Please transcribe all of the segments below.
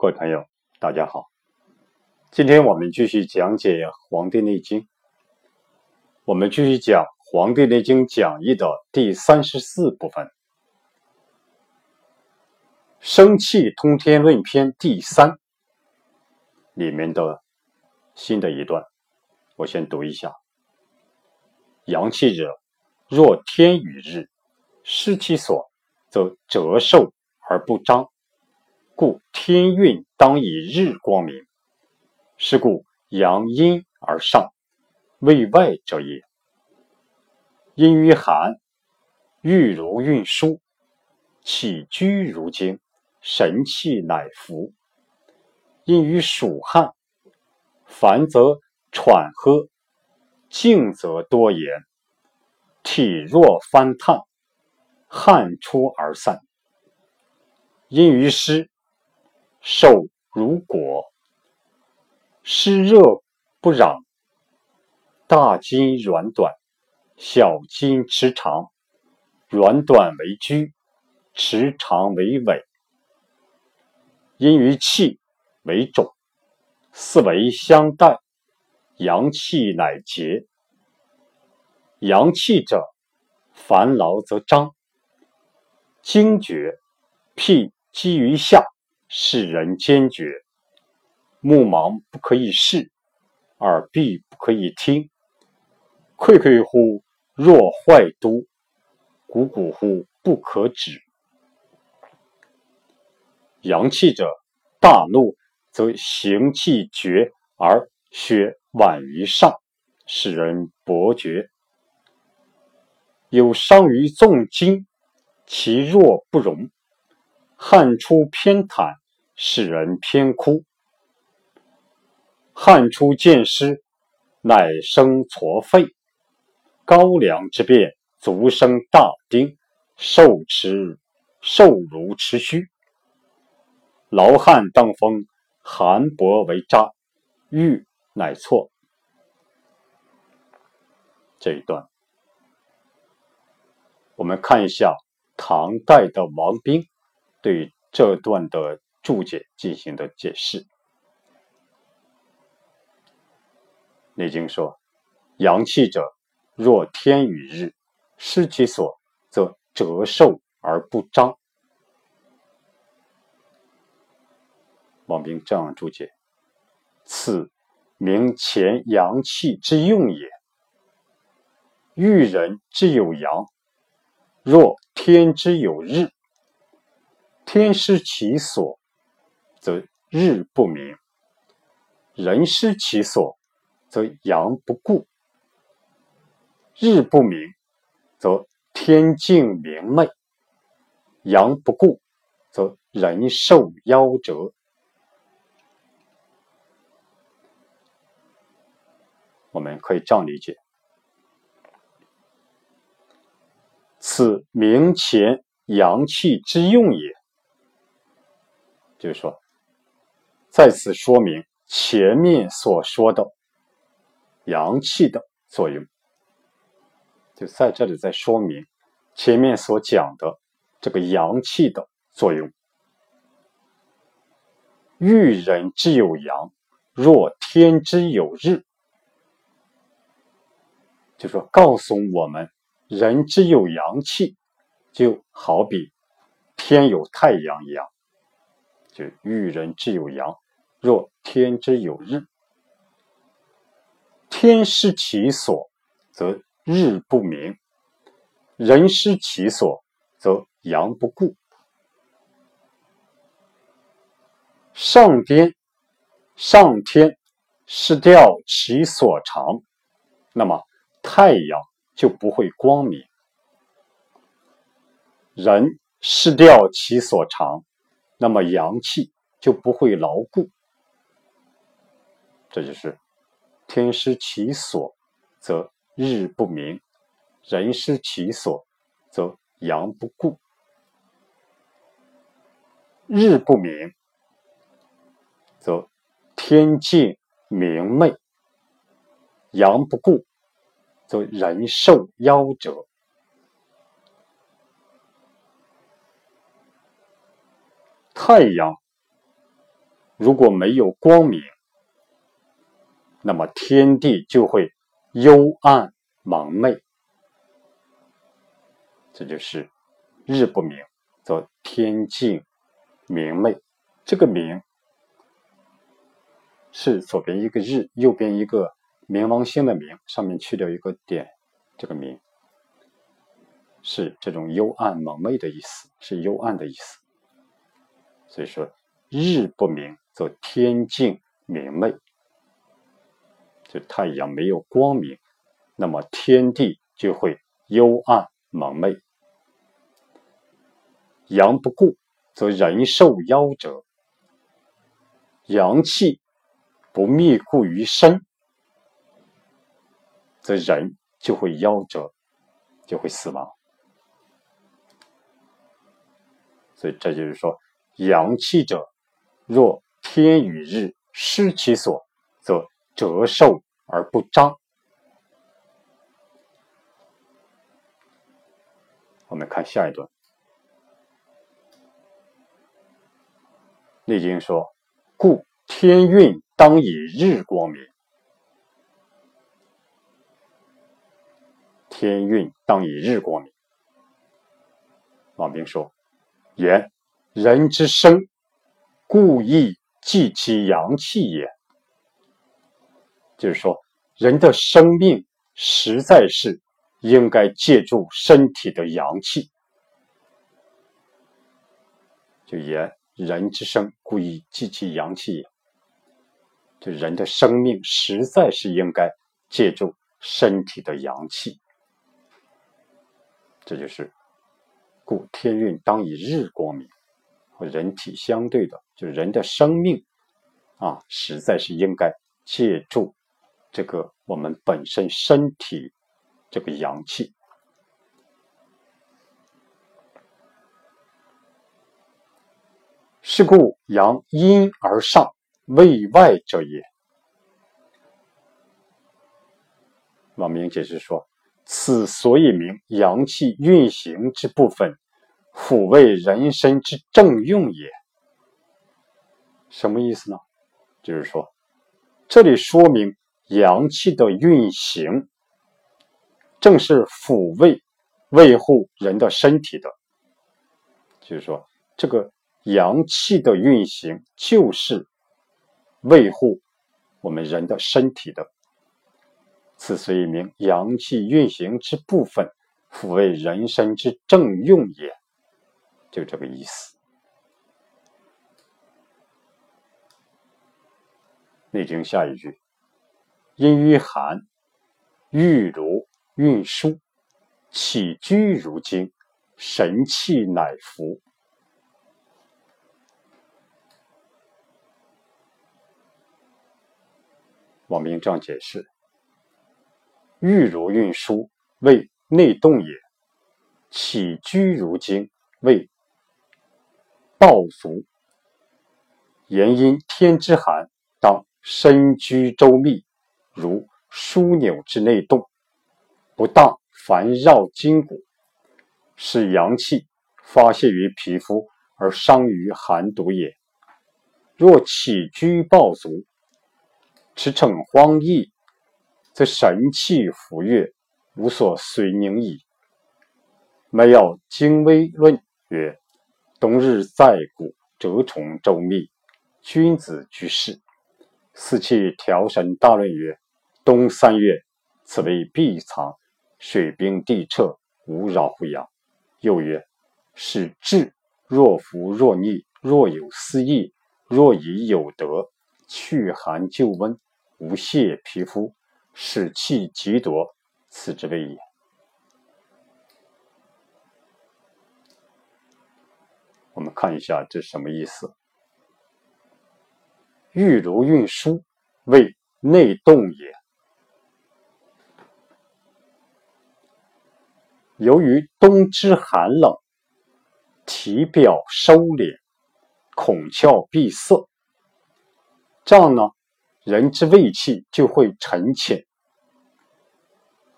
各位朋友，大家好。今天我们继续讲解《黄帝内经》，我们继续讲《黄帝内经讲义》的第三十四部分，《生气通天论篇》第三里面的新的一段，我先读一下：阳气者，若天与日，失其所，则折寿而不彰，故天运当以日光明。是故阳阴而上，为外者也。阴于寒，玉如运输，起居如经，神气乃服。阴于暑汗，烦则喘喝，静则多言，体弱翻烫，汗出而散。阴于湿，受如果。湿热不攘，大筋软短，小筋持长，软短为拘，持长为尾。因于气为肿，四维相待，阳气乃结。阳气者，烦劳则张，惊厥，辟积于下，使人坚决。目盲不可以视，耳闭不可以听，愧愧乎若坏都，汩汩乎不可止。阳气者，大怒则行气绝而血宛于上，使人伯绝；有伤于纵筋，其弱不容，汗出偏袒，使人偏枯。汗出见湿，乃生痤肺；高粱之变，足生大丁，受持受如持虚。劳汗当风，寒薄为渣，欲乃错。这一段，我们看一下唐代的王冰对这段的注解进行的解释。《内经》说：“阳气者，若天与日，失其所，则折寿而不彰。”王冰这样注解：“此名前阳气之用也。欲人之有阳，若天之有日，天失其所，则日不明；人失其所。”则阳不固，日不明，则天静明媚；阳不固，则人寿夭折。我们可以这样理解：此明前阳气之用也。就是说，再次说明前面所说的。阳气的作用，就在这里在说明前面所讲的这个阳气的作用。欲人之有阳，若天之有日，就说告诉我们，人之有阳气，就好比天有太阳一样。就欲人之有阳，若天之有日。天失其所，则日不明；人失其所，则阳不固。上天，上天失掉其所长，那么太阳就不会光明；人失掉其所长，那么阳气就不会牢固。这就是。天失其所，则日不明；人失其所，则阳不固。日不明，则天静明媚；阳不固，则人寿夭折。太阳如果没有光明，那么天地就会幽暗蒙昧。这就是日不明，则天静明媚。这个明是左边一个日，右边一个冥王星的冥，上面去掉一个点，这个明是这种幽暗蒙昧的意思，是幽暗的意思。所以说，日不明则天静明媚，就太阳没有光明，那么天地就会幽暗蒙昧。阳不固，则人寿夭折；阳气不密固于身，则人就会夭折，就会死亡。所以这就是说。阳气者，若天与日失其所，折寿而不彰。我们看下一段，《内经》说：“故天运当以日光明，天运当以日光明。”王冰说：“言。”人之生，故意济其阳气也。就是说，人的生命实在是应该借助身体的阳气。就言人之生，故以济其阳气也。就人的生命实在是应该借助身体的阳气。这就是故天运当以日光明。和人体相对的，就是人的生命啊，实在是应该借助这个我们本身身体这个阳气。是故阳阴而上，为外者也。王明解释说：“此所以名阳气运行之部分。”抚慰人身之正用也，什么意思呢？就是说，这里说明阳气的运行，正是抚慰、维护人的身体的。就是说，这个阳气的运行，就是维护我们人的身体的。此虽名阳气运行之部分，抚慰人身之正用也。就这个意思。《内经》下一句：“阴于寒，郁如运输，起居如经，神气乃服。”王明这样解释：“郁如运输，为内动也；起居如经，为。”暴俗，言因天之寒，当身居周密，如枢纽之内动，不当烦绕筋骨，使阳气发泄于皮肤而伤于寒毒也。若起居暴俗，驰骋荒逸，则神气浮越，无所随宁矣。没有精微论曰。冬日在谷，蛰虫周密，君子居士。四气调神大论曰：冬三月，此为闭藏，水冰地彻，无扰乎阳。又曰：使志若浮若逆，若有思意，若已有德，去寒救温，无泄皮肤，使气极夺，此之谓也。我们看一下这什么意思？玉如运输，谓内动也。由于冬之寒冷，体表收敛，孔窍闭塞，这样呢，人之胃气就会沉潜。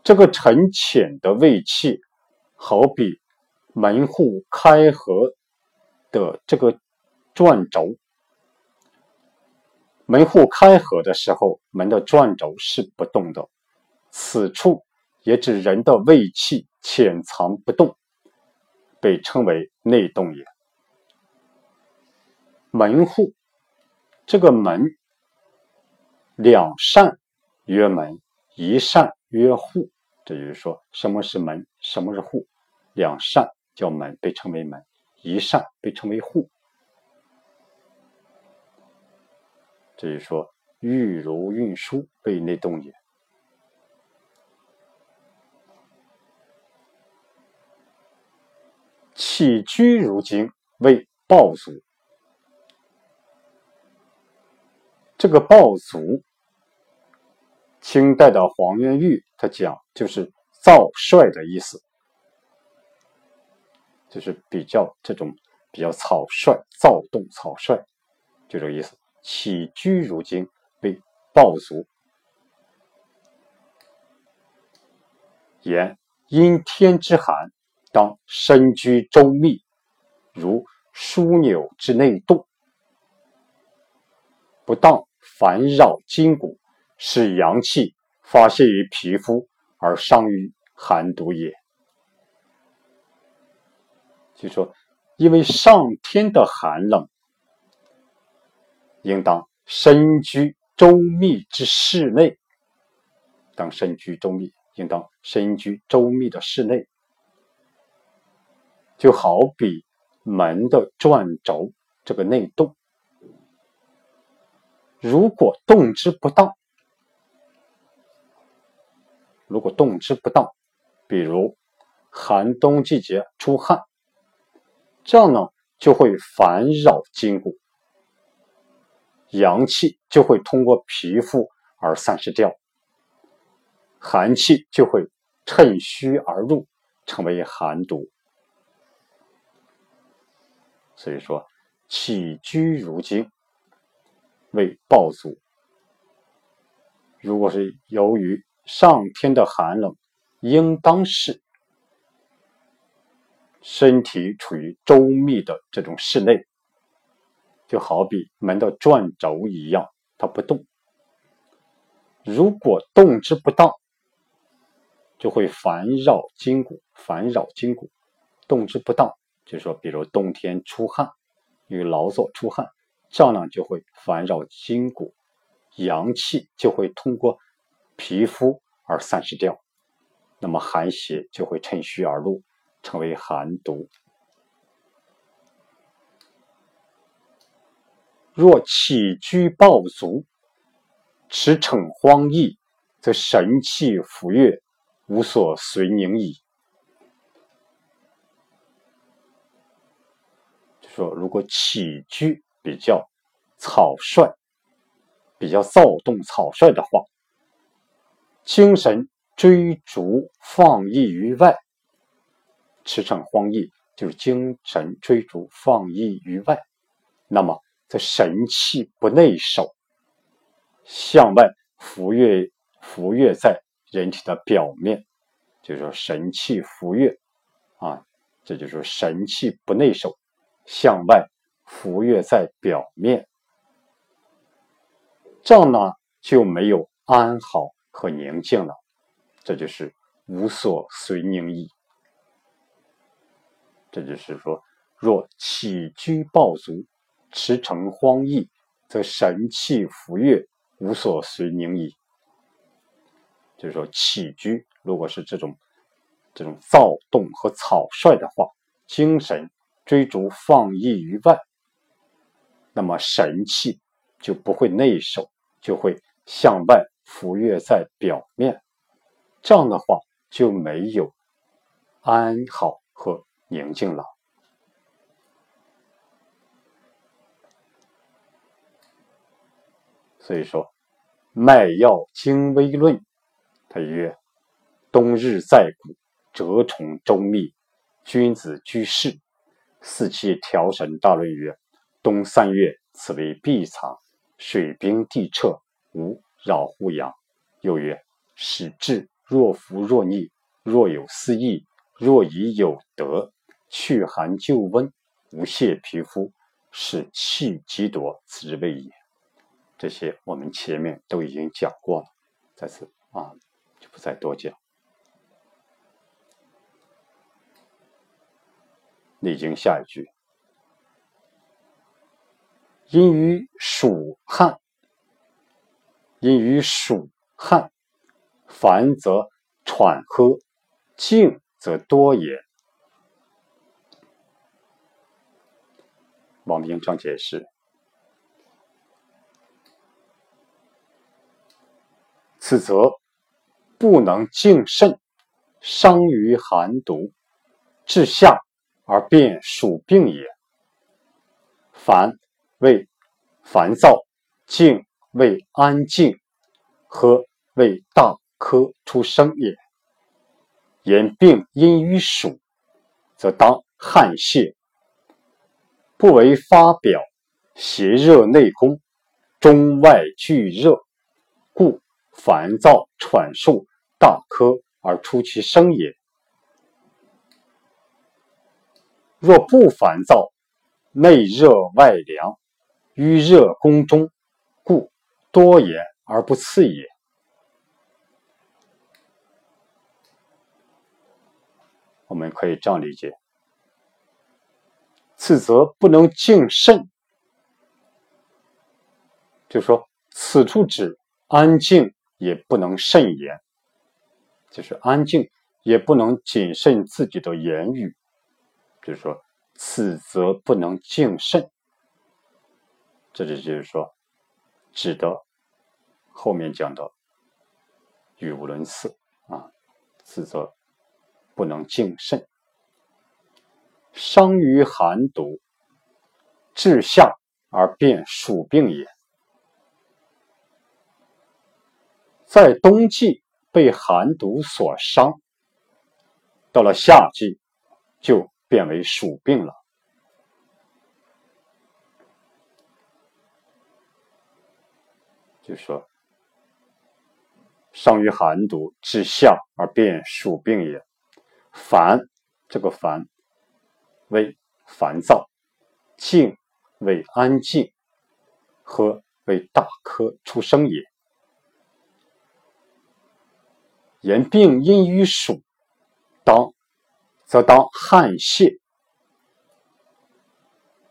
这个沉潜的胃气，好比门户开合。的这个转轴，门户开合的时候，门的转轴是不动的，此处也指人的胃气潜藏不动，被称为内动也。门户，这个门，两扇曰门，一扇曰户。这就是说，什么是门，什么是户？两扇叫门，被称为门；一扇被称为户。这就是说，玉如运输为内动也。起居如经为暴卒。这个暴卒，清代的黄元玉他讲就是躁率的意思，就是比较这种比较草率、躁动、草率，就这个意思。起居如经为暴卒，言因天之寒，当身居周密，如枢纽之内动，不当烦扰筋骨，使阳气发泄于皮肤而伤于寒毒也。就说，因为上天的寒冷。应当身居周密之室内。当身居周密，应当身居周密的室内，就好比门的转轴这个内动，如果动之不当，如果动之不当，比如寒冬季节出汗，这样呢就会烦扰筋骨。阳气就会通过皮肤而散失掉，寒气就会趁虚而入，成为寒毒。所以说，起居如经为暴卒。如果是由于上天的寒冷，应当是身体处于周密的这种室内。就好比门的转轴一样，它不动。如果动之不当，就会烦扰筋骨，烦扰筋骨。动之不当，就说，比如冬天出汗，因为劳作出汗，这样就会烦扰筋骨，阳气就会通过皮肤而散失掉，那么寒邪就会趁虚而入，成为寒毒。若起居暴卒，驰骋荒逸，则神气浮越，无所随宁矣。说，如果起居比较草率、比较躁动、草率的话，精神追逐放逸于外，驰骋荒逸就是精神追逐放逸于外，那么。这神气不内守，向外浮跃，浮跃在人体的表面，就是说神气浮跃啊，这就是神气不内守，向外浮跃在表面，这样呢就没有安好和宁静了，这就是无所随宁矣。这就是说，若起居暴卒。驰骋荒逸，则神气浮越，无所随宁矣。就是说，起居如果是这种这种躁动和草率的话，精神追逐放逸于外，那么神气就不会内守，就会向外浮越在表面。这样的话，就没有安好和宁静了。所以说，《脉要精微论》他曰：“冬日在骨，蛰虫周密，君子居士，四气调神大论曰：冬三月，此为闭藏，水冰地彻，无扰乎阳。又曰：使志若浮若逆，若有思意，若已有德，去寒救温，无泄皮肤，使气极夺，此之谓也。”这些我们前面都已经讲过了，在此啊就不再多讲。历经下一句，因于暑旱，因于暑旱，烦则喘喝，静则多言。王明章解释：此则不能静肾，伤于寒毒，治下。而变属病也。烦为烦躁，静为安静，和为大科出生也。言病因于暑，则当汗泄，不为发表，邪热内攻，中外俱热，故烦躁喘数大科而出其声也。若不烦躁，内热外凉，淤热宫中，故多言而不次也。我们可以这样理解：此则不能静肾，就说此处指安静也不能慎言，就是安静也不能谨慎自己的言语。就是说，此则不能静慎，这里就是说，指的后面讲的语无伦次啊，此则不能静慎，伤于寒毒，治下而变暑病也。在冬季被寒毒所伤，到了夏季就。变为鼠病了，就说伤于寒毒，治下而变鼠病也。烦，这个烦为烦躁，静为安静，和为大科出生也。言病因于暑，当。则当汗泄。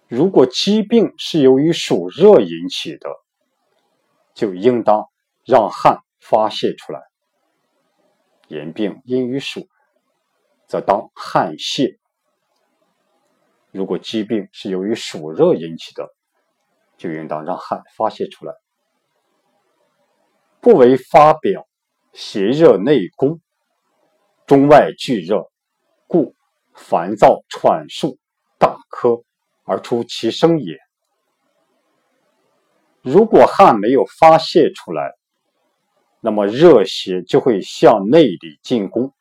如果疾病是由于暑热引起的，就应当让汗发泄出来。言病因于暑，则当汗泄。如果疾病是由于暑热引起的，就应当让汗发泄出来。不为发表，邪热内攻，中外俱热。故烦躁喘数大科而出其声也。如果汗没有发泄出来，那么热邪就会向内里进攻，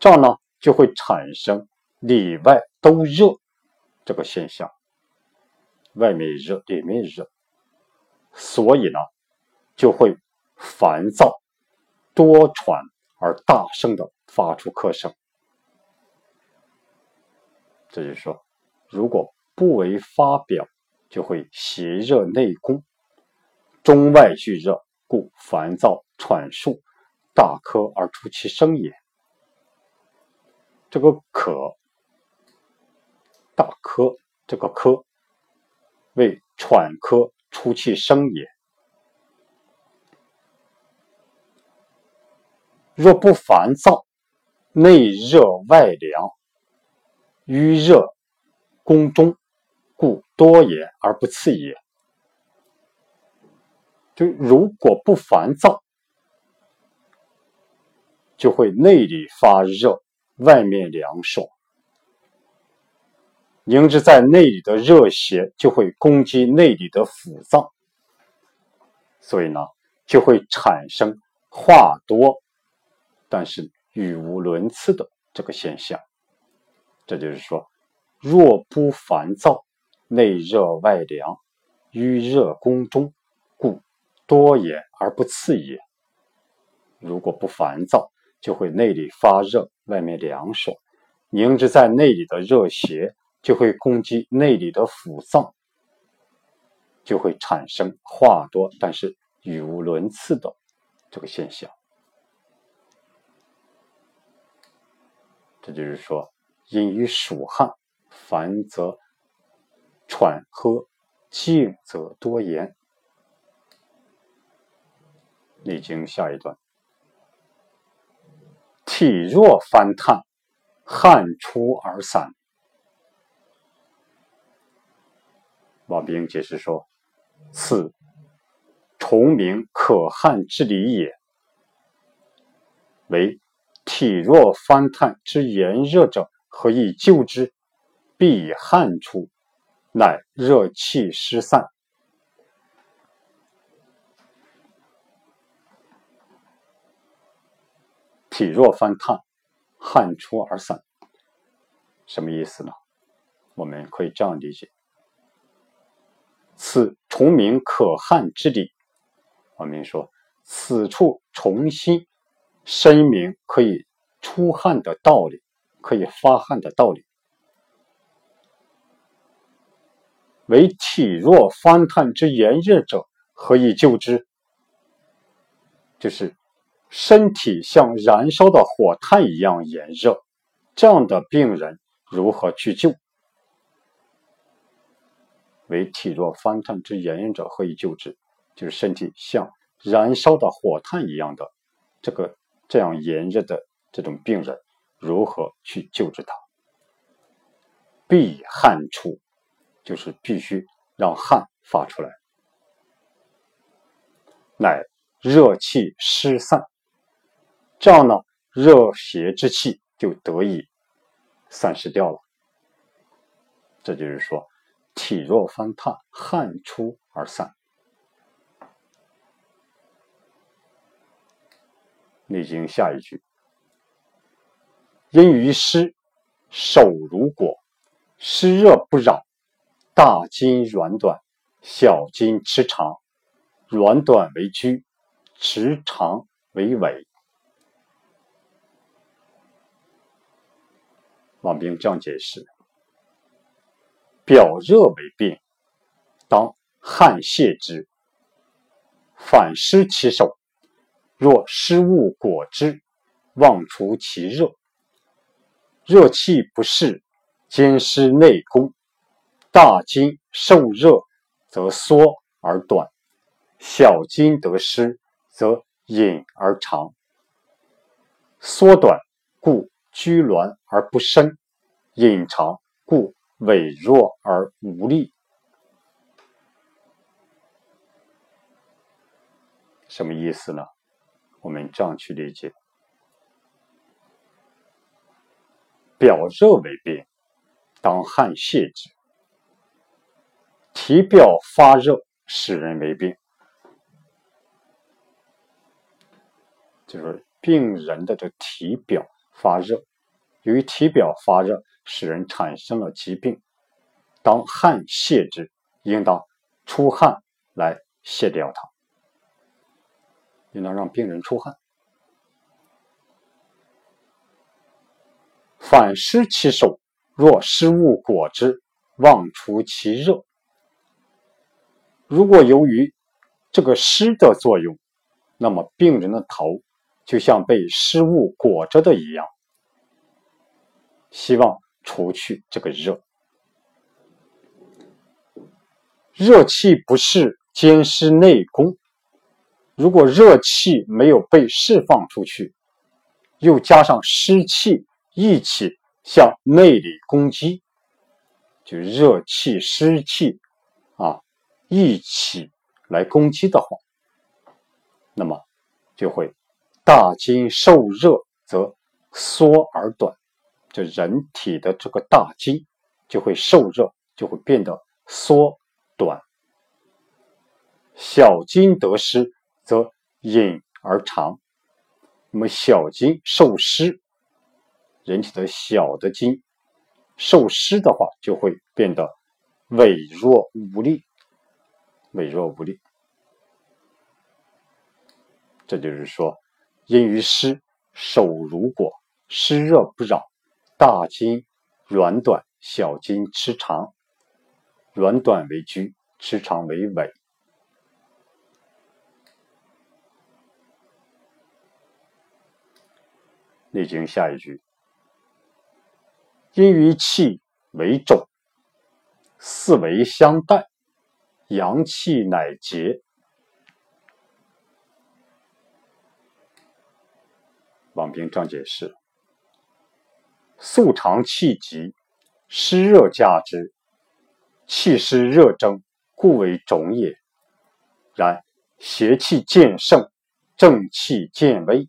这样呢就会产生里外都热这个现象，外面热，里面热，所以呢就会烦躁多喘而大声的。发出咳声，这就是说，如果不为发表，就会邪热内攻，中外俱热，故烦躁喘数大咳而出其声也。这个咳，大咳，这个咳为喘咳出气声也。若不烦躁，内热外凉，淤热宫中，故多言而不次也。就如果不烦躁，就会内里发热，外面凉爽，凝滞在内里的热邪就会攻击内里的腑脏，所以呢，就会产生话多，但是。语无伦次的这个现象，这就是说，若不烦躁，内热外凉，淤热宫中，故多言而不次也。如果不烦躁，就会内里发热，外面凉爽，凝滞在内里的热邪就会攻击内里的腑脏，就会产生话多但是语无伦次的这个现象。这就是说，因于暑汗，烦则喘喝，静则多言。历经下一段，体弱翻叹，汗出而散。王冰解释说：“此虫鸣可汗之理也，为体弱翻炭之炎热者，何以救之？必以汗出，乃热气失散。”体弱翻炭，汗出而散，什么意思呢？我们可以这样理解：此虫鸣可汗之理。我们说，此处重新声明可以出汗的道理，可以发汗的道理。为体弱翻烫之炎热者，何以救之？就是。身体像燃烧的火炭一样炎热，这样的病人如何去救？为体弱翻烫之炎热者，何以救之？就是身体像燃烧的火炭一样的这个这样炎热的这种病人，如何去救治他？必汗出，就是必须让汗发出来，乃热气失散。这样呢，热邪之气就得以散失掉了。这就是说，体弱翻烫，汗出而散。内经下一句：因于湿，手如裹，湿热不扰，大筋软短，小筋持长，软短为居，持长为尾。王冰这样解释：表热为病，当汗泄之，反湿其手。若失物裹之，妄除其热。热气不适，兼湿内攻，大筋受热则缩而短，小筋得湿则隐而长。缩短故。拘挛而不伸，隐长故痿弱而无力。什么意思呢？我们这样去理解：表热为病，当汗泄之；体表发热，使人为病。就是病人的这体表。发热，由于体表发热，使人产生了疾病。当汗泄之，应当出汗来泄掉它，应当让病人出汗。反湿其手，若湿物裹之，忘除其热。如果由于这个湿的作用，那么病人的头。就像被湿物裹着的一样，希望除去这个热。热气不是兼湿内攻，如果热气没有被释放出去，又加上湿气一起向内里攻击，就热气湿气啊一起来攻击的话，那么就会。大筋受热则缩而短，这人体的这个大筋就会受热，就会变得缩短。小筋得湿则隐而长。那么小筋受湿，人体的小的筋受湿的话，就会变得萎弱无力，萎弱无力。这就是说。因于湿，手如裹，湿热不扰，大筋软短，小筋持长，软短为居，时常为尾。《内经》下一句：“因于气为重，四维相待，阳气乃结。”王冰章解释：“素常气急，湿热加之，气湿热蒸，故为肿也。然邪气渐盛，正气渐微。”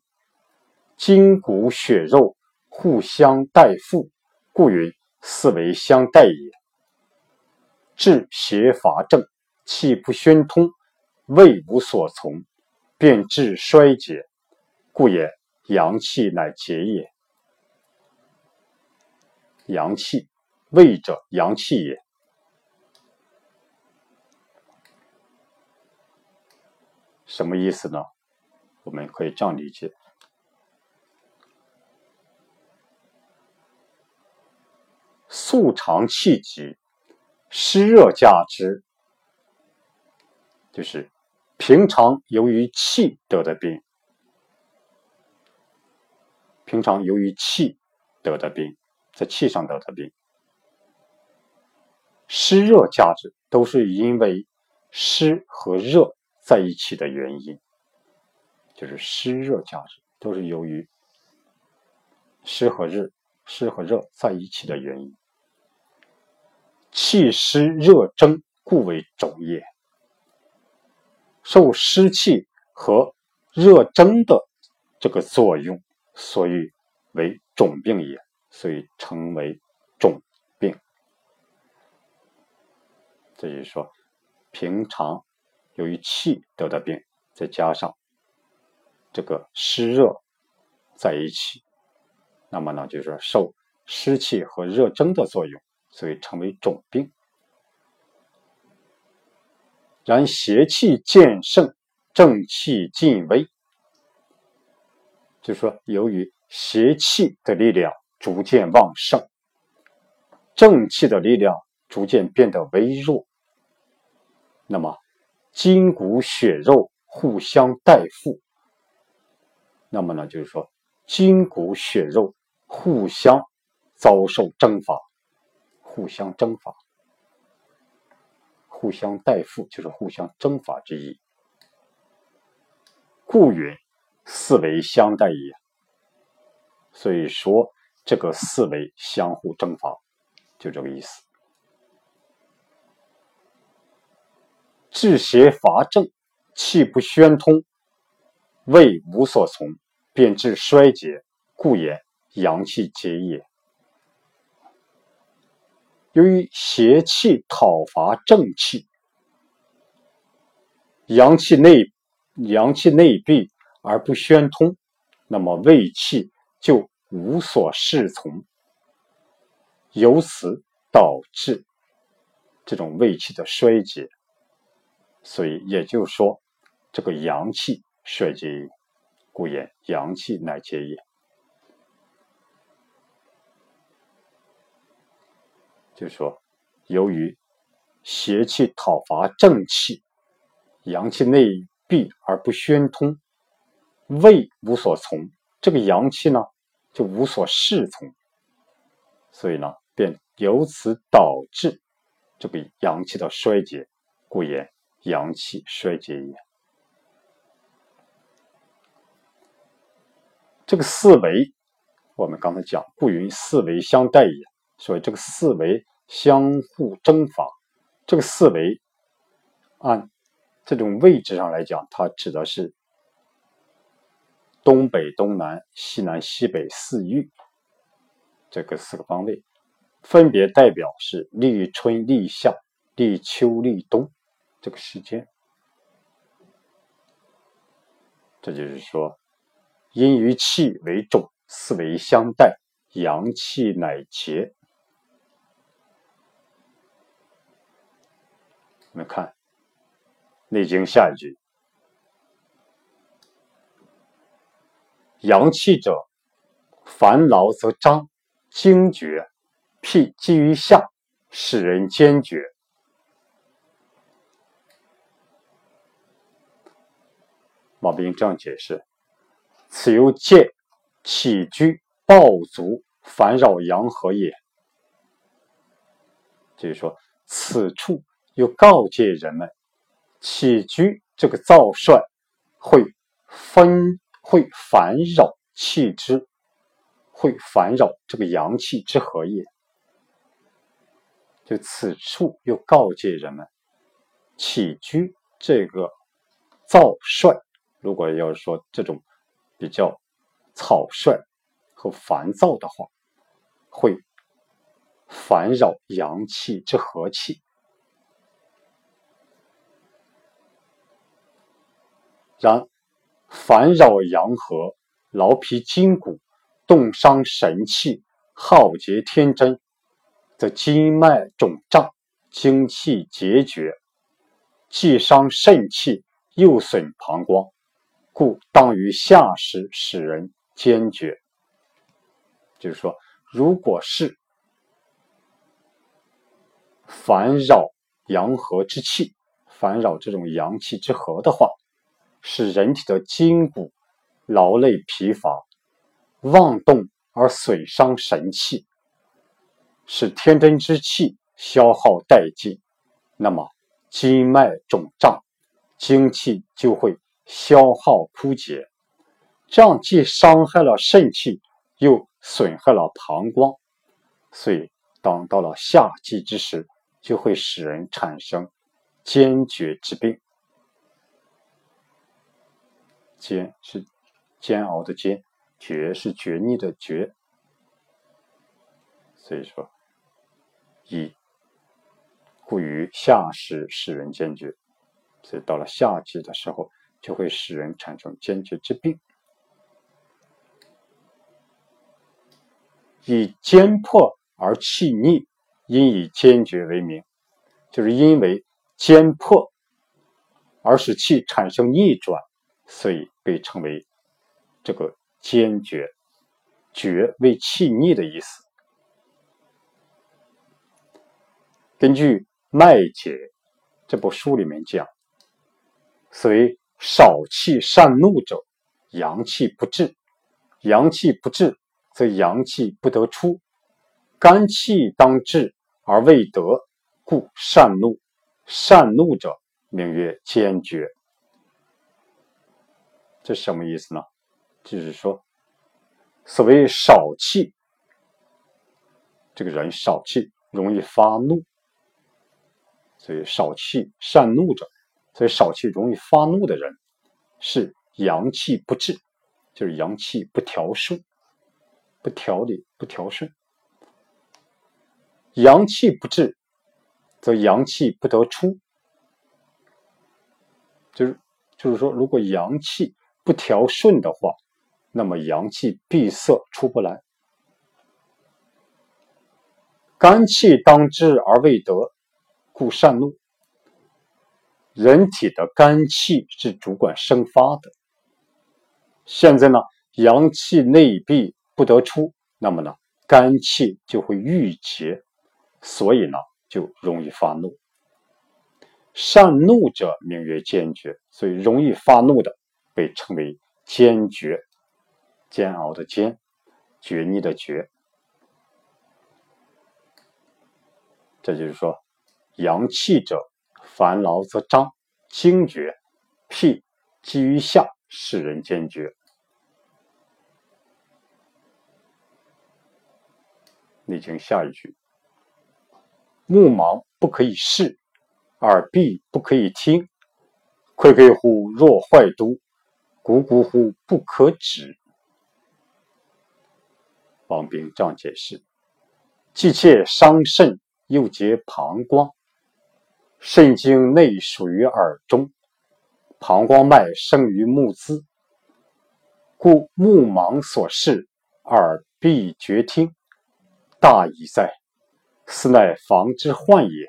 筋骨血肉互相代负，故云四维相代也。治邪乏正，气不宣通，胃无所从，便致衰竭，故也阳气乃结也。阳气，胃者阳气也。什么意思呢？我们可以这样理解。素常气急，湿热加之，就是平常由于气得的病。平常由于气得的病，在气上得的病，湿热加之，都是因为湿和热在一起的原因，就是湿热加之，都是由于湿和热、湿和热在一起的原因。气湿热蒸，故为肿也。受湿气和热蒸的这个作用，所以为肿病也，所以称为肿病。这就说，平常由于气得的病，再加上这个湿热在一起，那么呢，就是受湿气和热蒸的作用。所以称为肿病。然邪气渐盛，正气尽微。就是说，由于邪气的力量逐渐旺盛，正气的力量逐渐变得微弱，那么筋骨血肉互相代负。那么呢，就是说，筋骨血肉互相遭受征伐。互相征伐，互相代付，就是互相征伐之意。故云四维相待也。所以说，这个四维相互征伐，就这个意思。治邪伐正，气不宣通，胃无所从，便致衰竭，故言阳气竭也。由于邪气讨伐正气，阳气内阳气内闭而不宣通，那么胃气就无所适从，由此导致这种胃气的衰竭。所以也就是说，这个阳气衰竭，故言阳气乃结也。就是说，由于邪气讨伐正气，阳气内闭而不宣通，胃无所从，这个阳气呢就无所适从，所以呢便由此导致这个阳气的衰竭，故言阳气衰竭也。这个四维，我们刚才讲，不云四维相待也。所以这个四维相互征伐，这个四维按这种位置上来讲，它指的是东北、东南、西南、西北四域这个四个方位，分别代表是立春、立夏、立秋、立冬这个时间。这就是说，阴与气为重，四维相待，阳气乃结。我们看内经下一句阳气者，烦劳则张，惊厥，辟积于下，使人坚决。毛病这样解释，此由见起居暴足，烦扰阳和也。就是说此处。又告诫人们，起居这个燥率会分会烦扰气之，会烦扰这个阳气之和也。就此处又告诫人们，起居这个燥率，如果要是说这种比较草率和烦躁的话，会烦扰阳气之和气。然烦扰阳和，劳皮筋骨，动伤神气，耗竭天真。则经脉肿胀，精气结绝，既伤肾气，又损膀胱，故当于下时使人坚决。就是说，如果是烦扰阳和之气，烦扰这种阳气之和的话，使人体的筋骨劳累疲乏，妄动而损伤神气。使天真之气消耗殆尽，那么经脉肿胀，精气就会消耗枯竭，这样既伤害了肾气，又损害了膀胱，所以当到了夏季之时，就会使人产生坚决之病。坚是煎熬的煎，绝是绝逆的绝，所以说。一，故于夏时使人坚决，所以到了夏季的时候，就会使人产生坚决之病。以坚迫而气逆，因以坚决为名，就是因为坚迫而使气产生逆转，所以被称为这个坚决。决为气逆的意思。根据《脉解》这部书里面讲，所谓少气善怒者，阳气不至；阳气不至，则阳气不得出。肝气当至而未得，故善怒。善怒者，名曰坚决。这什么意思呢？就是说，所谓少气，这个人少气，容易发怒。所以少气善怒者，所以少气容易发怒的人，是阳气不至，就是阳气不调顺、不调理、不调顺。阳气不至，则阳气不得出。就是就是说，如果阳气不调顺的话，那么阳气闭塞出不来。肝气当至而未得。故善怒。人体的肝气是主管生发的。现在呢，阳气内闭不得出，那么呢，肝气就会郁结，所以呢，就容易发怒。善怒者名曰坚决，所以容易发怒的被称为坚决。煎熬的煎，决逆的决。这就是说。阳气者，烦劳则张，惊厥，脾积于下，使人坚决。你经下一句：目盲不可以视，耳闭不可以听，愧愧乎若坏都，咕咕乎不可止。王冰这样解释：既切伤肾，又结膀胱。肾经内属于耳中，膀胱脉生于目眦，故目盲所视，耳闭绝听，大矣哉！斯乃防之患也。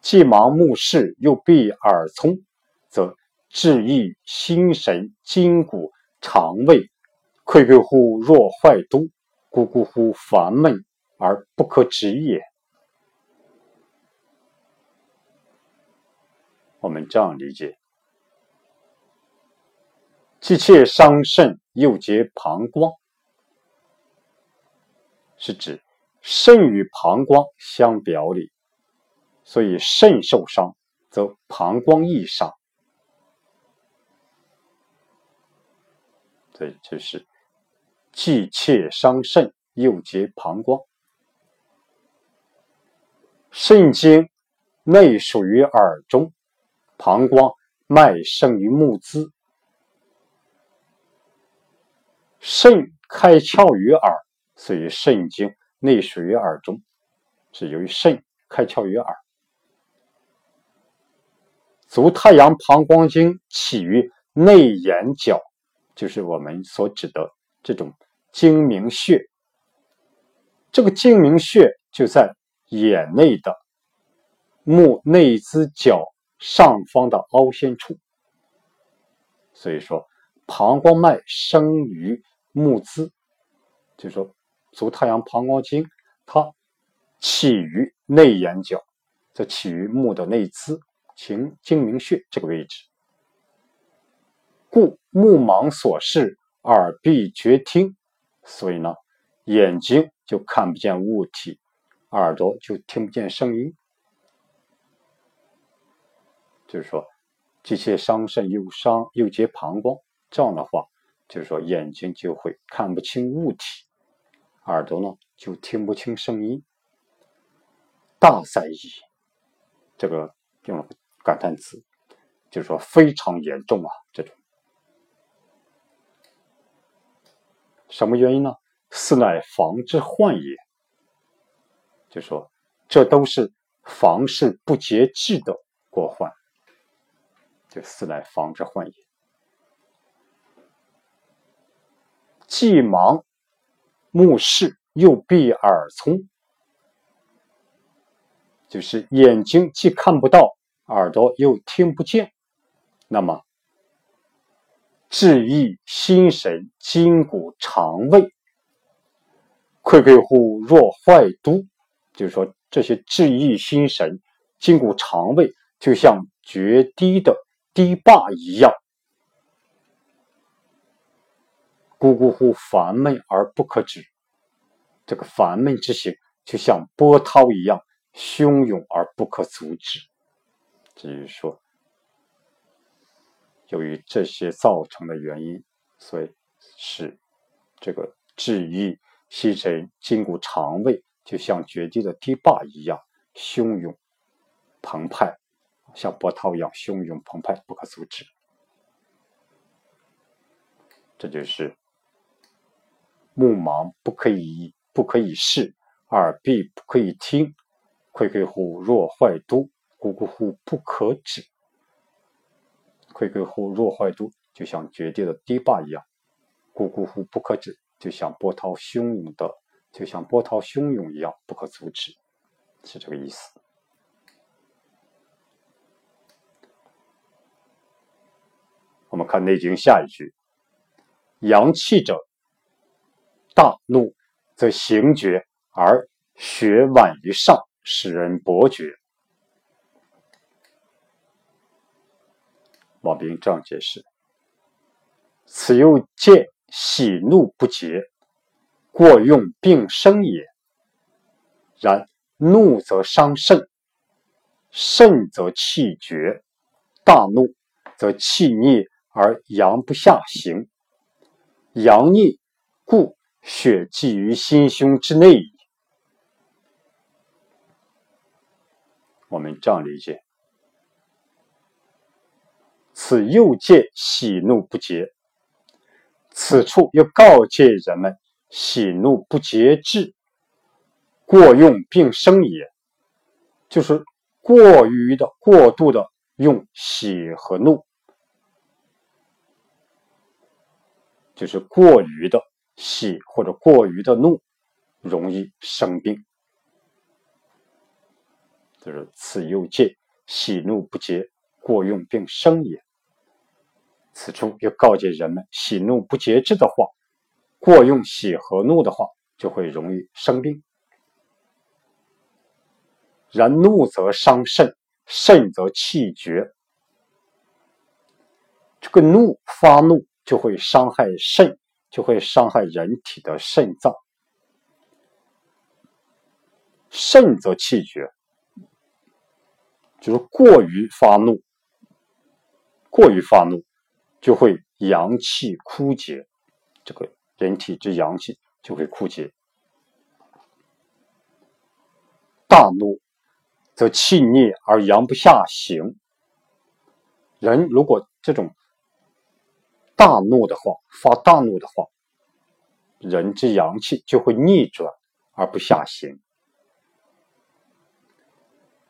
既盲目视，又闭耳聪，则治愈、心神、筋骨、肠胃，愧愧乎若坏都，咕咕乎烦闷而不可止也。我们这样理解：既切伤肾，又结膀胱，是指肾与膀胱相表里，所以肾受伤，则膀胱易伤。所以就是既切伤肾，又结膀胱。肾经内属于耳中，膀胱脉生于目眦。肾开窍于耳，所以肾经内属于耳中，是由于肾开窍于耳。足太阳膀胱经起于内眼角，就是我们所指的这种睛明穴。这个睛明穴就在眼内的目内眦角上方的凹陷处，所以说膀胱脉生于。目眦，就是说，足太阳膀胱经，它起于内眼角，则起于目的内眦，睛睛明穴这个位置。故目盲所视，耳闭绝听，所以呢，眼睛就看不见物体，耳朵就听不见声音。就是说，这些伤肾又伤又结膀胱，这样的话。就是说，眼睛就会看不清物体，耳朵呢就听不清声音。大塞矣，这个用了感叹词，就是说非常严重啊！这种什么原因呢？此乃防之患也。就说这都是房事不节制的过患，就此乃防之患也。既盲目视，又闭耳聪，就是眼睛既看不到，耳朵又听不见。那么，志意心神、筋骨、肠胃，愧愧乎若坏都，就是说，这些志意心神、筋骨、肠胃，就像决堤的堤坝一样。咕咕乎烦闷而不可止，这个烦闷之行就像波涛一样汹涌而不可阻止。至于说，由于这些造成的原因，所以使这个志意、心神、筋骨、肠胃就像决堤的堤坝一样汹涌澎湃，像波涛一样汹涌澎湃，不可阻止。这就是。目盲不可以不可以视，耳闭不可以听，愧愧乎若坏都，咕咕乎不可止。愧愧乎若坏都，就像决堤的堤坝一样；咕咕乎不可止，就像波涛汹涌的，就像波涛汹涌一样不可阻止，是这个意思。我们看《内经》下一句：阳气者。大怒则行绝，而血宛于上，使人勃绝。王兵这样解释：此又见喜怒不节，过用并生也。然怒则伤肾，肾则气绝，大怒则气逆而阳不下行，阳逆故。血积于心胸之内矣。我们这样理解：此又见喜怒不节，此处又告诫人们喜怒不节制，过用并生也。就是过于的、过度的用喜和怒，就是过于的。喜或者过于的怒，容易生病。就是此又戒，喜怒不节，过用并生也。此处又告诫人们，喜怒不节制的话，过用喜和怒的话，就会容易生病。然怒则伤肾，肾则气绝。这个怒发怒。就会伤害肾，就会伤害人体的肾脏。肾则气绝，就是过于发怒，过于发怒就会阳气枯竭，这个人体之阳气就会枯竭。大怒则气逆而阳不下行。人如果这种大怒的话，发大怒的话，人之阳气就会逆转而不下行。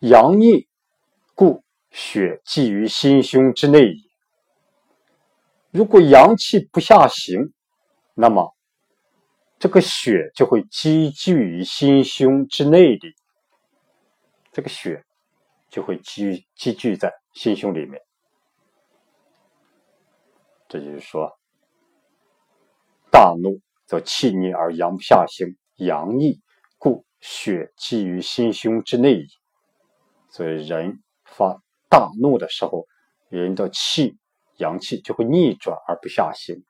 阳逆，故血积于心胸之内矣。如果阳气不下行，那么这个血就会积聚于心胸之内的。这个血就会积积聚在心胸里面，这就是说，大怒则气逆而阳不下行，阳逆故血积于心胸之内矣。所以，人发大怒的时候，人的气阳气就会逆转而不下行。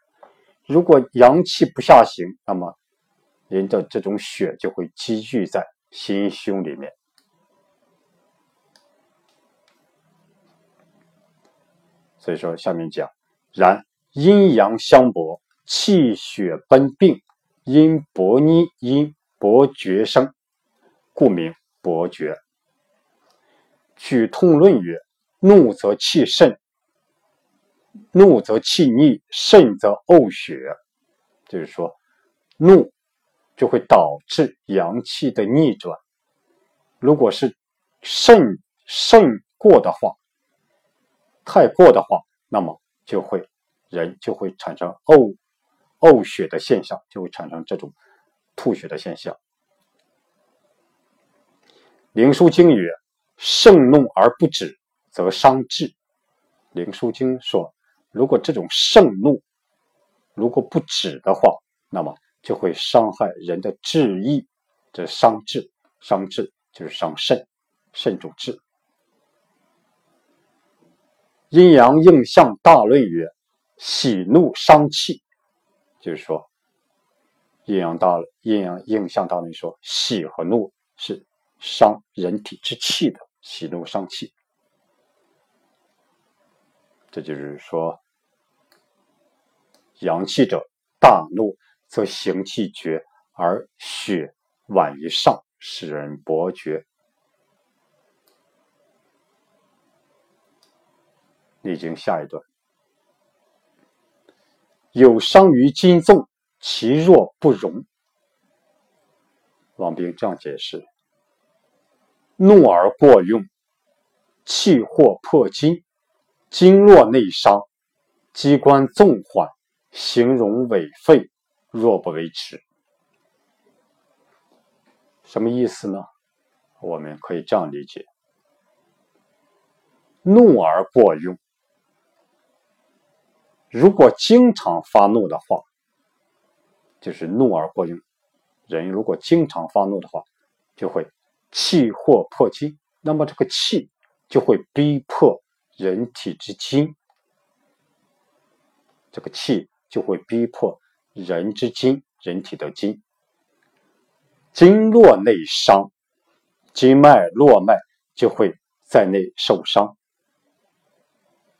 如果阳气不下行，那么人的这种血就会积聚在心胸里面。所以说，下面讲，然阴阳相搏，气血奔病，因搏逆，因搏绝生，故名搏绝。举痛论曰：怒则气盛，怒则气逆，盛则呕血。就是说，怒就会导致阳气的逆转。如果是肾肾过的话。太过的话，那么就会人就会产生呕呕血的现象，就会产生这种吐血的现象。灵枢经曰：“盛怒而不止，则伤志。”灵枢经说，如果这种盛怒如果不止的话，那么就会伤害人的志意，这伤志，伤志就是伤肾，肾主志。阴阳应象大论曰：喜怒伤气，就是说，阴阳大阴阳应象大论说，喜和怒是伤人体之气的，喜怒伤气。这就是说，阳气者大怒则行气绝，而血晚于上，使人薄绝。历经下一段，有伤于筋纵，其弱不容。王兵这样解释：怒而过用，气或破筋，经络内伤，机关纵缓，形容痿废，若不为持。什么意思呢？我们可以这样理解：怒而过用。如果经常发怒的话，就是怒而过用。人如果经常发怒的话，就会气或破筋，那么这个气就会逼迫人体之精，这个气就会逼迫人之精，人体的精，经络内伤，经脉络脉就会在内受伤。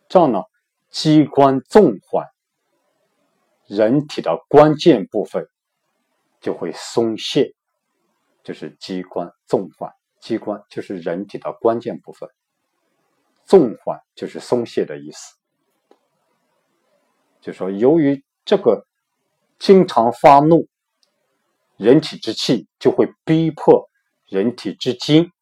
这样呢？机关纵缓，人体的关键部分就会松懈，就是机关纵缓。机关就是人体的关键部分，纵缓就是松懈的意思。就说由于这个经常发怒，人体之气就会逼迫人体之筋，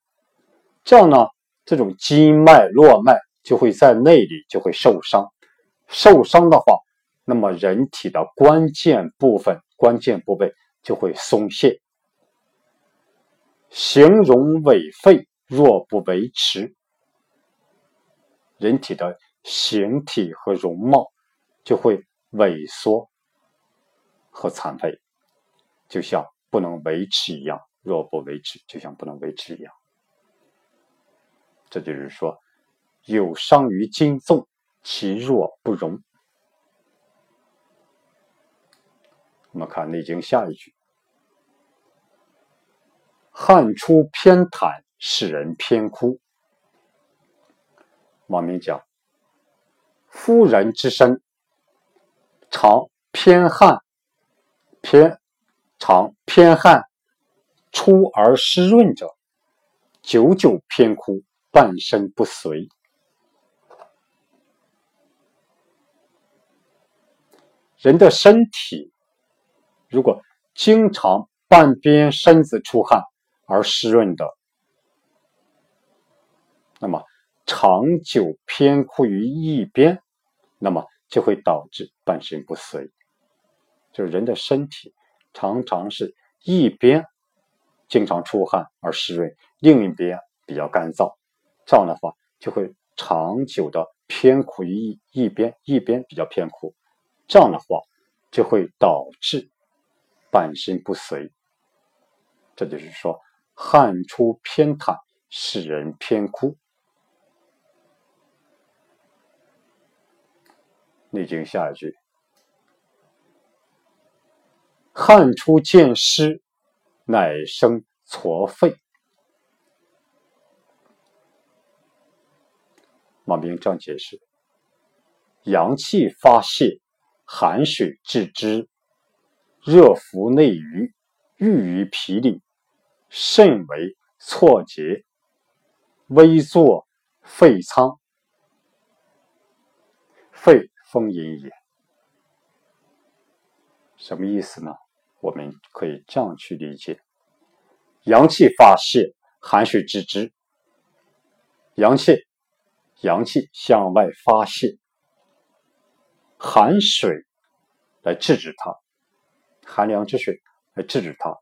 这样呢，这种筋脉络脉就会在内里就会受伤。受伤的话，那么人体的关键部分、关键部位就会松懈，形容痿废，若不维持，人体的形体和容貌就会萎缩和残废，就像不能维持一样。若不维持，就像不能维持一样。这就是说，有伤于筋纵。其弱不容。我们看《内经》下一句：“汗出偏袒，使人偏枯。”王明讲：“夫人之身，常偏汗，偏常偏汗，出而湿润者，久久偏枯，半身不遂。”人的身体如果经常半边身子出汗而湿润的，那么长久偏枯于一边，那么就会导致半身不遂。就是人的身体常常是一边经常出汗而湿润，另一边比较干燥，这样的话就会长久的偏枯于一一边，一边比较偏枯。这样的话，就会导致半身不遂。这就是说，汗出偏袒，使人偏枯。《内经》下一句：“汗出见湿，乃生痤肺。”马明章解释：阳气发泄。寒水至之，热伏内郁，郁于皮里，肾为错结，微作肺仓，肺风饮也。什么意思呢？我们可以这样去理解：阳气发泄，寒水至之，阳气，阳气向外发泄。寒水来制止它，寒凉之水来制止它。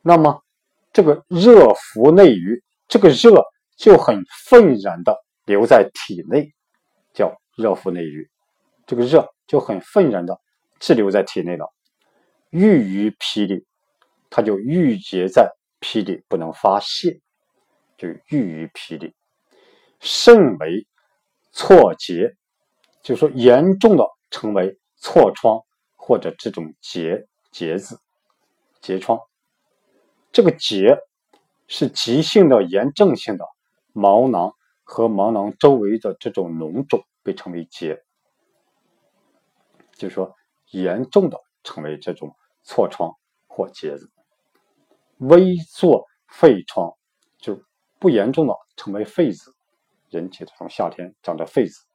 那么，这个热伏内郁，这个热就很愤然的留在体内，叫热伏内郁。这个热就很愤然的滞留在体内了，郁于脾里，它就郁结在脾里，不能发泄，就郁于脾里。肾为错结。就是说，严重的成为痤疮或者这种结结子、结疮。这个结是急性的、炎症性的毛囊和毛囊周围的这种脓肿被称为结。就是说，严重的成为这种痤疮或结子，微作肺疮就不严重的成为痱子，引起的从夏天长的痱子。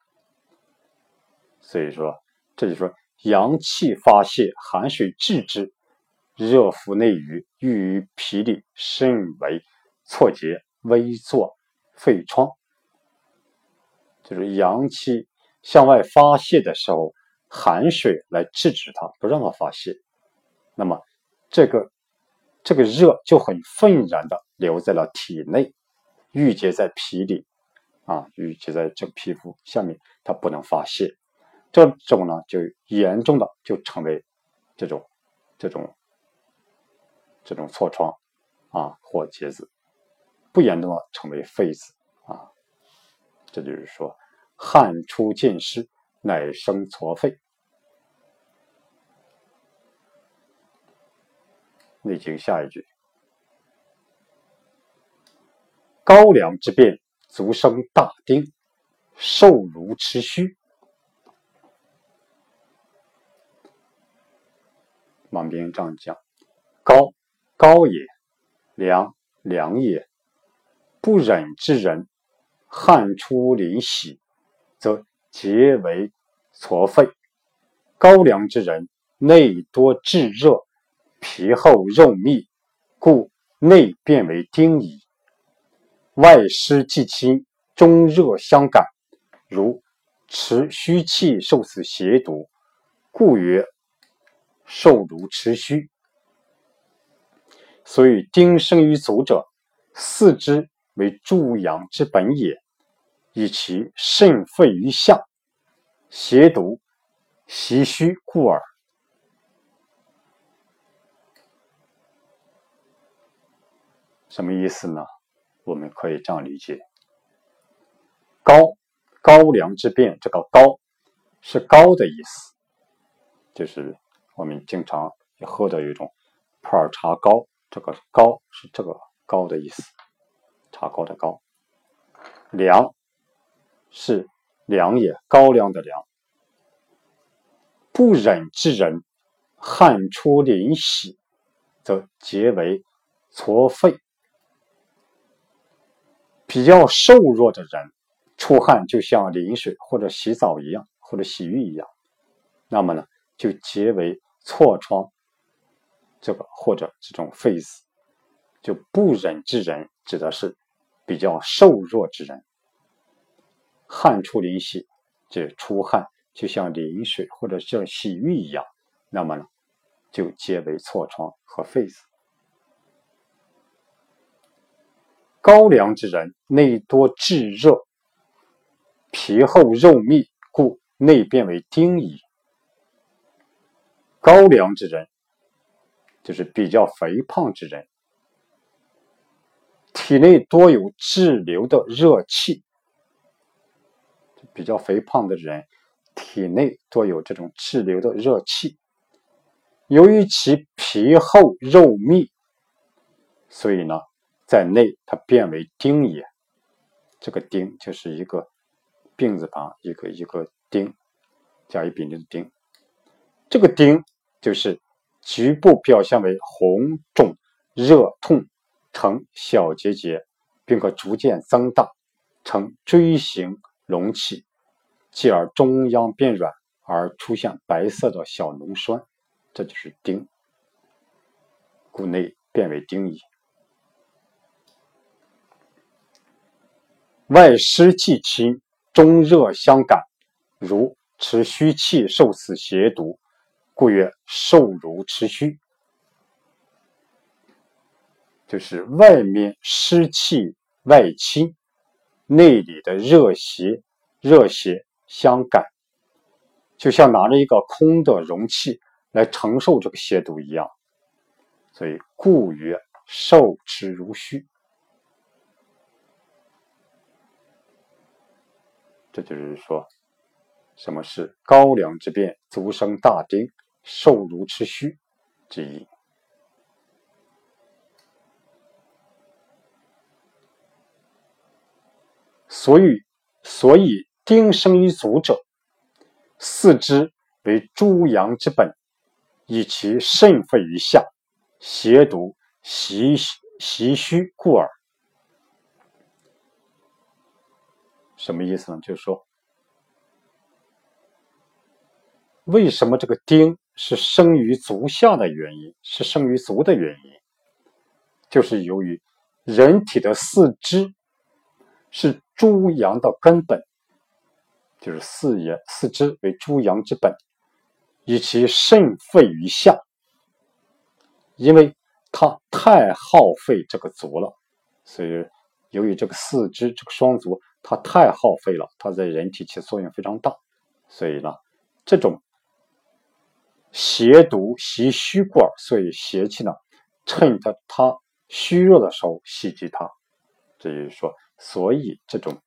所以说，这就是说阳气发泄，寒水滞之，热伏内郁，郁于皮里，肾为错结，微作肺疮。就是阳气向外发泄的时候，寒水来制止它，不让它发泄。那么，这个这个热就很愤然的留在了体内，郁结在皮里，啊，郁结在这个皮肤下面，它不能发泄。这种呢，就严重的就成为这种这种这种痤疮啊或结子，不严重的成为痱子啊。这就是说，汗出见湿，乃生痤肺。内经下一句：高粱之变，足生大丁，瘦如持虚。王兵这样讲：高，高也；凉，凉也。不忍之人，汗出淋洗，则结为痤肺。高粱之人，内多炙热，皮厚肉密，故内变为丁矣。外湿既侵，中热相感，如持虚气受此邪毒，故曰。受如持虚，所以丁生于足者，四肢为助阳之本也，以其肾肺于下，邪毒袭虚故耳。什么意思呢？我们可以这样理解：高高粱之变，这个高是高的意思，就是。我们经常喝的一种普洱茶膏，这个高是这个高的意思，茶膏的膏。凉是凉也，高粱的凉。不忍之人，汗出淋洗，则结为痤肺。比较瘦弱的人，出汗就像淋水或者洗澡一样，或者洗浴一样，那么呢，就结为痤疮。这个或者这种痱子，就不忍之人，指的是比较瘦弱之人。汗出淋洗，这出汗就像淋水或者像洗浴一样，那么呢，就皆为痤疮和痱子。高粱之人，内多炙热，皮厚肉密，故内变为丁乙。高粱之人，就是比较肥胖之人，体内多有滞留的热气。比较肥胖的人，体内多有这种滞留的热气。由于其皮厚肉密，所以呢。在内，它变为丁也。这个丁就是一个病字旁，一个一个丁，加一丙的丁。这个丁就是局部表现为红肿、热痛，呈小结节，并可逐渐增大，呈锥形隆起，继而中央变软，而出现白色的小脓栓，这就是丁。故内变为丁矣。外湿气侵，中热相感，如持虚气受此邪毒，故曰受如持虚。就是外面湿气外侵，内里的热邪热邪相感，就像拿着一个空的容器来承受这个邪毒一样，所以故曰受持如虚。这就是说，什么是高粱之变，足生大丁，瘦如持虚之意。所以，所以丁生于足者，四肢为诸阳之本，以其肾肺于下，邪毒袭袭虚故耳。什么意思呢？就是说，为什么这个丁是生于足下的原因，是生于足的原因，就是由于人体的四肢是诸阳的根本，就是四也四肢为诸阳之本，以其肾肺于下，因为它太耗费这个足了，所以由于这个四肢这个双足。它太耗费了，它在人体起作用非常大，所以呢，这种邪毒袭虚过，所以邪气呢，趁它它虚弱的时候袭击它。这就是说，所以这种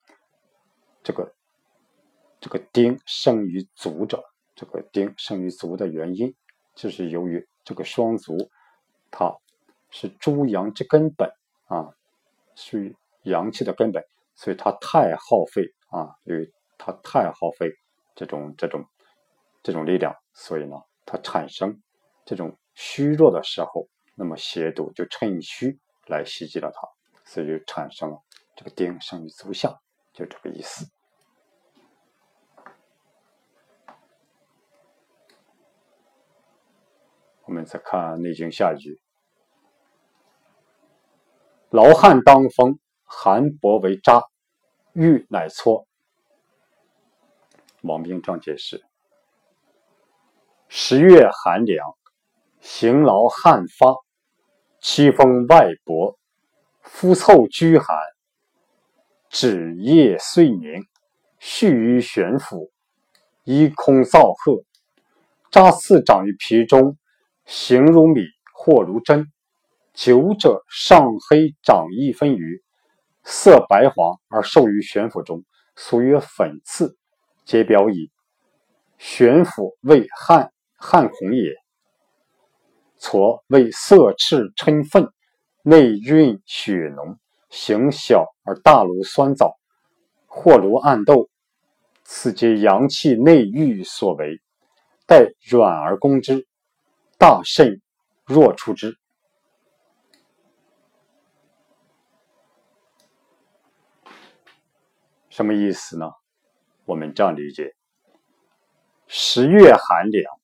这个这个丁生于足者，这个丁生于足的原因，就是由于这个双足，它是诸阳之根本啊，属于阳气的根本。所以它太耗费啊，因为它太耗费这种这种这种力量，所以呢，它产生这种虚弱的时候，那么邪毒就趁虚来袭击了它，所以就产生了这个丁生于足下，就这个意思。我们再看《内经》下一句：“劳汗当风。”寒薄为渣，欲乃搓。王冰这样解释：十月寒凉，行劳汗发，七风外薄，肤凑拘寒，指液碎凝，蓄于玄府，衣空燥褐，渣刺长于皮中，形如米，或如针，久者上黑长一分余。色白黄而受于玄府中，俗曰粉刺，皆表矣。玄府为汗汗孔也。痤为色赤嗔愤，内蕴血浓，形小而大如酸枣，或如暗豆，此皆阳气内郁所为。待软而攻之，大肾若出之。什么意思呢？我们这样理解：十月寒凉，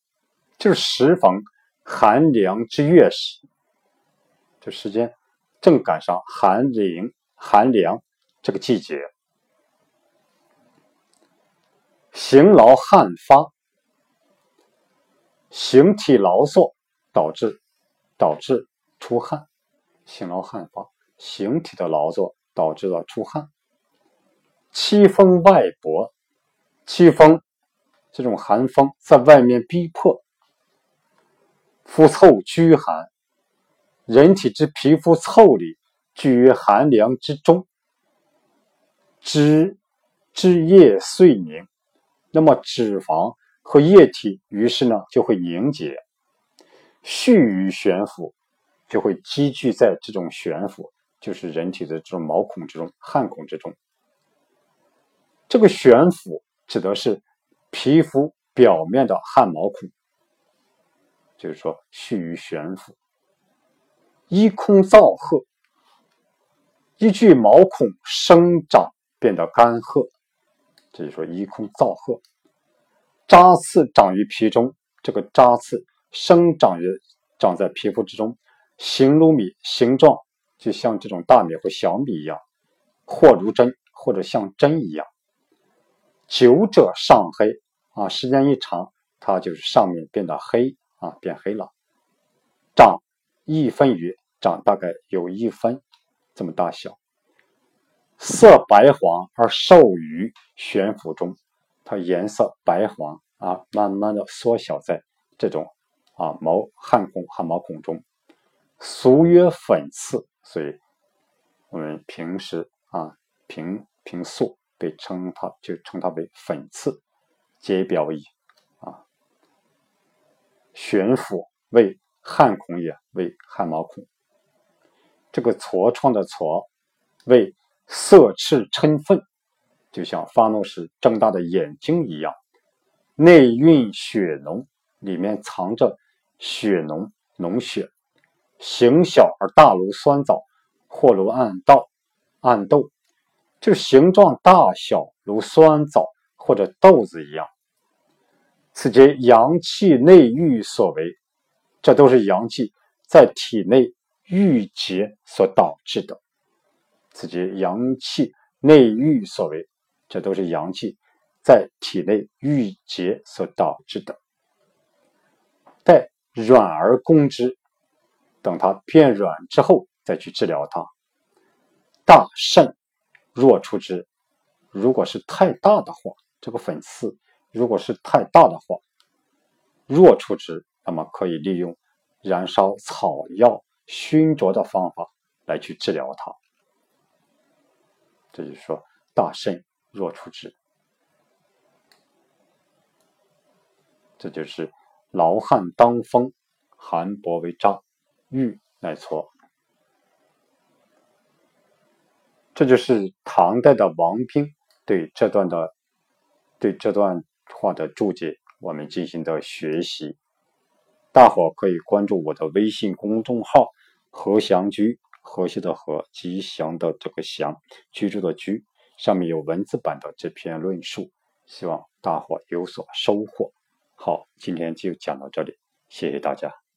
就是时逢寒凉之月时，这时间正赶上寒凉寒凉这个季节，行劳汗发，形体劳作，导致导致出汗，辛劳汗发，形体的劳作导致了出汗。凄风外薄，凄风这种寒风在外面逼迫，肤臭居寒，人体之皮肤腠理居于寒凉之中，脂脂液碎凝，那么脂肪和液体于是呢就会凝结，蓄于悬浮，就会积聚在这种悬浮，就是人体的这种毛孔之中、汗孔之中。这个悬浮指的是皮肤表面的汗毛孔，就是说蓄于悬浮。一空燥褐，依据毛孔生长变得干涸，这就说一空燥褐。扎刺长于皮中，这个扎刺生长于长在皮肤之中，形如米，形状就像这种大米或小米一样，或如针，或者像针一样。久者上黑啊，时间一长，它就是上面变得黑啊，变黑了。长一分余，长大概有一分这么大小。色白黄而瘦于悬浮中，它颜色白黄啊，慢慢的缩小在这种啊毛汗孔汗毛孔中。俗曰粉刺，所以我们平时啊平平素。被称它就称它为粉刺，皆表矣啊。悬浮为汗孔也，为汗毛孔。这个痤疮的痤为色赤嗔愤，就像发怒时睁大的眼睛一样。内蕴血浓，里面藏着血浓脓血，形小而大如酸枣，或如暗豆，暗豆。这形状大小如酸枣或者豆子一样，此皆阳气内郁所为，这都是阳气在体内郁结所导致的。此皆阳气内郁所为，这都是阳气在体内郁结所导致的。待软而攻之，等它变软之后再去治疗它。大肾。若出之，如果是太大的话，这个粉刺如果是太大的话，若出之，那么可以利用燃烧草药熏灼的方法来去治疗它。这就是说，大肾若出之，这就是劳汗当风，寒薄为渣，郁乃痤。这就是唐代的王冰对这段的对这段话的注解，我们进行的学习。大伙可以关注我的微信公众号“和祥居”，和谐的和，吉祥的这个祥，居住的居，上面有文字版的这篇论述，希望大伙有所收获。好，今天就讲到这里，谢谢大家。